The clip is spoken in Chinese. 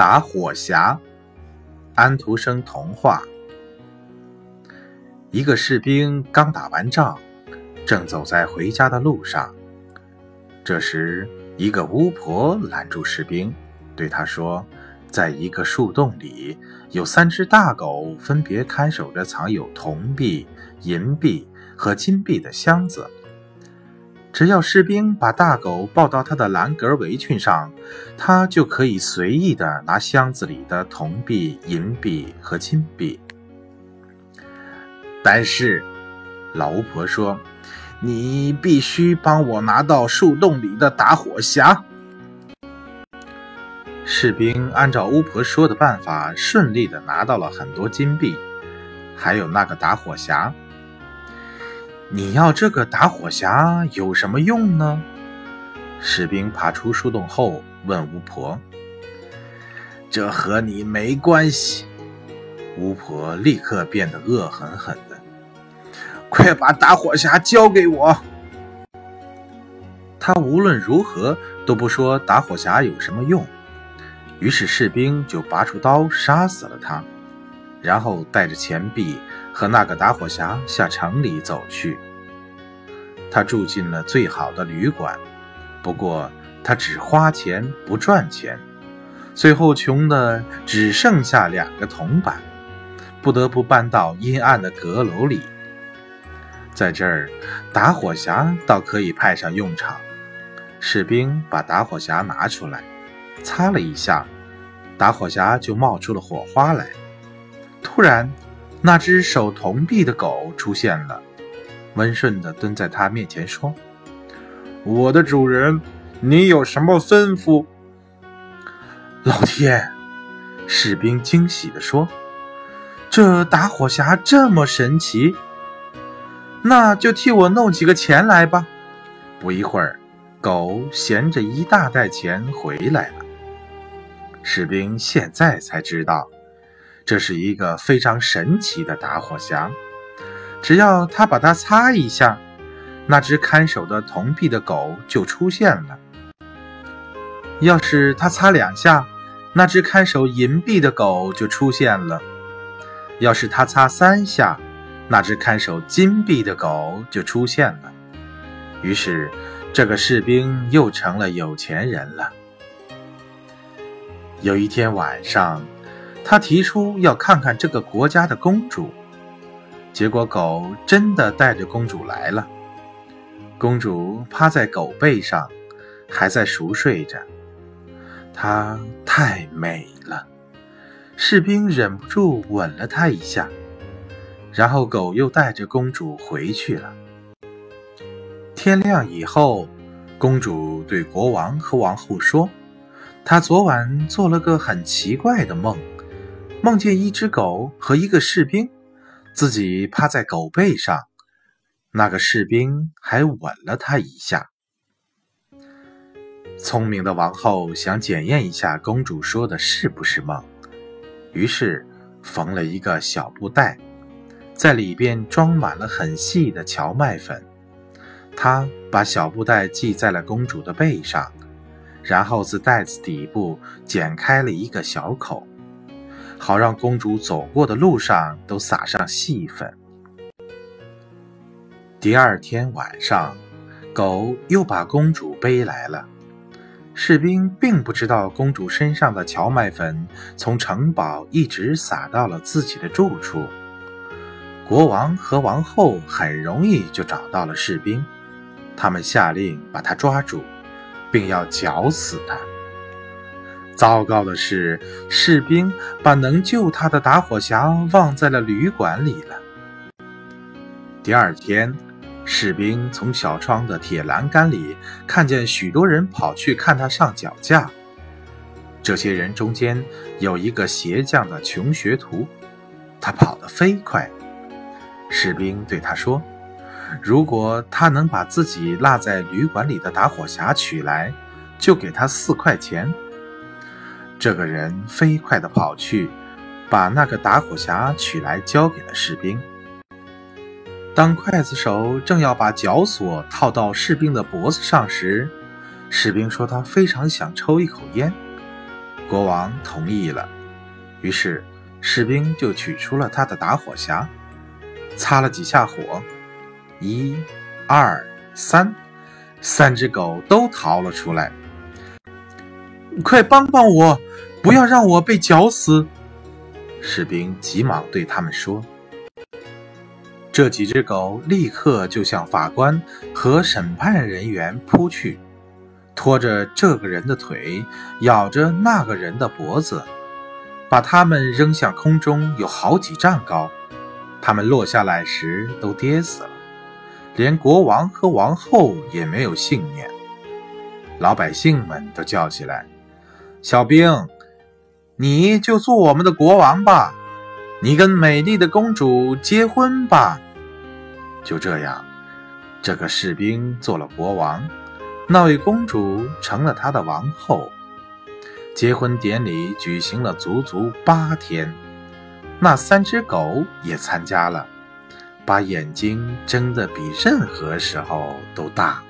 打火匣，安徒生童话。一个士兵刚打完仗，正走在回家的路上。这时，一个巫婆拦住士兵，对他说：“在一个树洞里，有三只大狗，分别看守着藏有铜币、银币和金币的箱子。”只要士兵把大狗抱到他的蓝格围裙上，他就可以随意的拿箱子里的铜币、银币和金币。但是，老巫婆说：“你必须帮我拿到树洞里的打火匣。”士兵按照巫婆说的办法，顺利的拿到了很多金币，还有那个打火匣。你要这个打火匣有什么用呢？士兵爬出树洞后问巫婆：“这和你没关系。”巫婆立刻变得恶狠狠的：“快把打火匣交给我！”他无论如何都不说打火匣有什么用，于是士兵就拔出刀杀死了他，然后带着钱币。和那个打火匣向城里走去。他住进了最好的旅馆，不过他只花钱不赚钱，最后穷的只剩下两个铜板，不得不搬到阴暗的阁楼里。在这儿，打火匣倒可以派上用场。士兵把打火匣拿出来，擦了一下，打火匣就冒出了火花来。突然，那只守铜币的狗出现了，温顺地蹲在他面前说：“我的主人，你有什么吩咐？”老天！士兵惊喜地说：“这打火匣这么神奇，那就替我弄几个钱来吧。”不一会儿，狗衔着一大袋钱回来了。士兵现在才知道。这是一个非常神奇的打火匣，只要他把它擦一下，那只看守的铜币的狗就出现了；要是他擦两下，那只看守银币的狗就出现了；要是他擦三下，那只看守金币的狗就出现了。于是，这个士兵又成了有钱人了。有一天晚上。他提出要看看这个国家的公主，结果狗真的带着公主来了。公主趴在狗背上，还在熟睡着。她太美了，士兵忍不住吻了她一下。然后狗又带着公主回去了。天亮以后，公主对国王和王后说：“她昨晚做了个很奇怪的梦。”梦见一只狗和一个士兵，自己趴在狗背上，那个士兵还吻了他一下。聪明的王后想检验一下公主说的是不是梦，于是缝了一个小布袋，在里边装满了很细的荞麦粉。她把小布袋系在了公主的背上，然后自袋子底部剪开了一个小口。好让公主走过的路上都撒上细粉。第二天晚上，狗又把公主背来了。士兵并不知道公主身上的荞麦粉从城堡一直撒到了自己的住处。国王和王后很容易就找到了士兵，他们下令把他抓住，并要绞死他。糟糕的是，士兵把能救他的打火匣忘在了旅馆里了。第二天，士兵从小窗的铁栏杆里看见许多人跑去看他上脚架。这些人中间有一个鞋匠的穷学徒，他跑得飞快。士兵对他说：“如果他能把自己落在旅馆里的打火匣取来，就给他四块钱。”这个人飞快地跑去，把那个打火匣取来，交给了士兵。当刽子手正要把绞索套到士兵的脖子上时，士兵说他非常想抽一口烟。国王同意了，于是士兵就取出了他的打火匣，擦了几下火，一、二、三，三只狗都逃了出来。快帮帮我，不要让我被绞死！士兵急忙对他们说。这几只狗立刻就向法官和审判人员扑去。拖着这个人的腿，咬着那个人的脖子，把他们扔向空中有好几丈高。他们落下来时都跌死了，连国王和王后也没有幸免。老百姓们都叫起来：“小兵，你就做我们的国王吧，你跟美丽的公主结婚吧。”就这样，这个士兵做了国王。那位公主成了他的王后，结婚典礼举行了足足八天。那三只狗也参加了，把眼睛睁得比任何时候都大。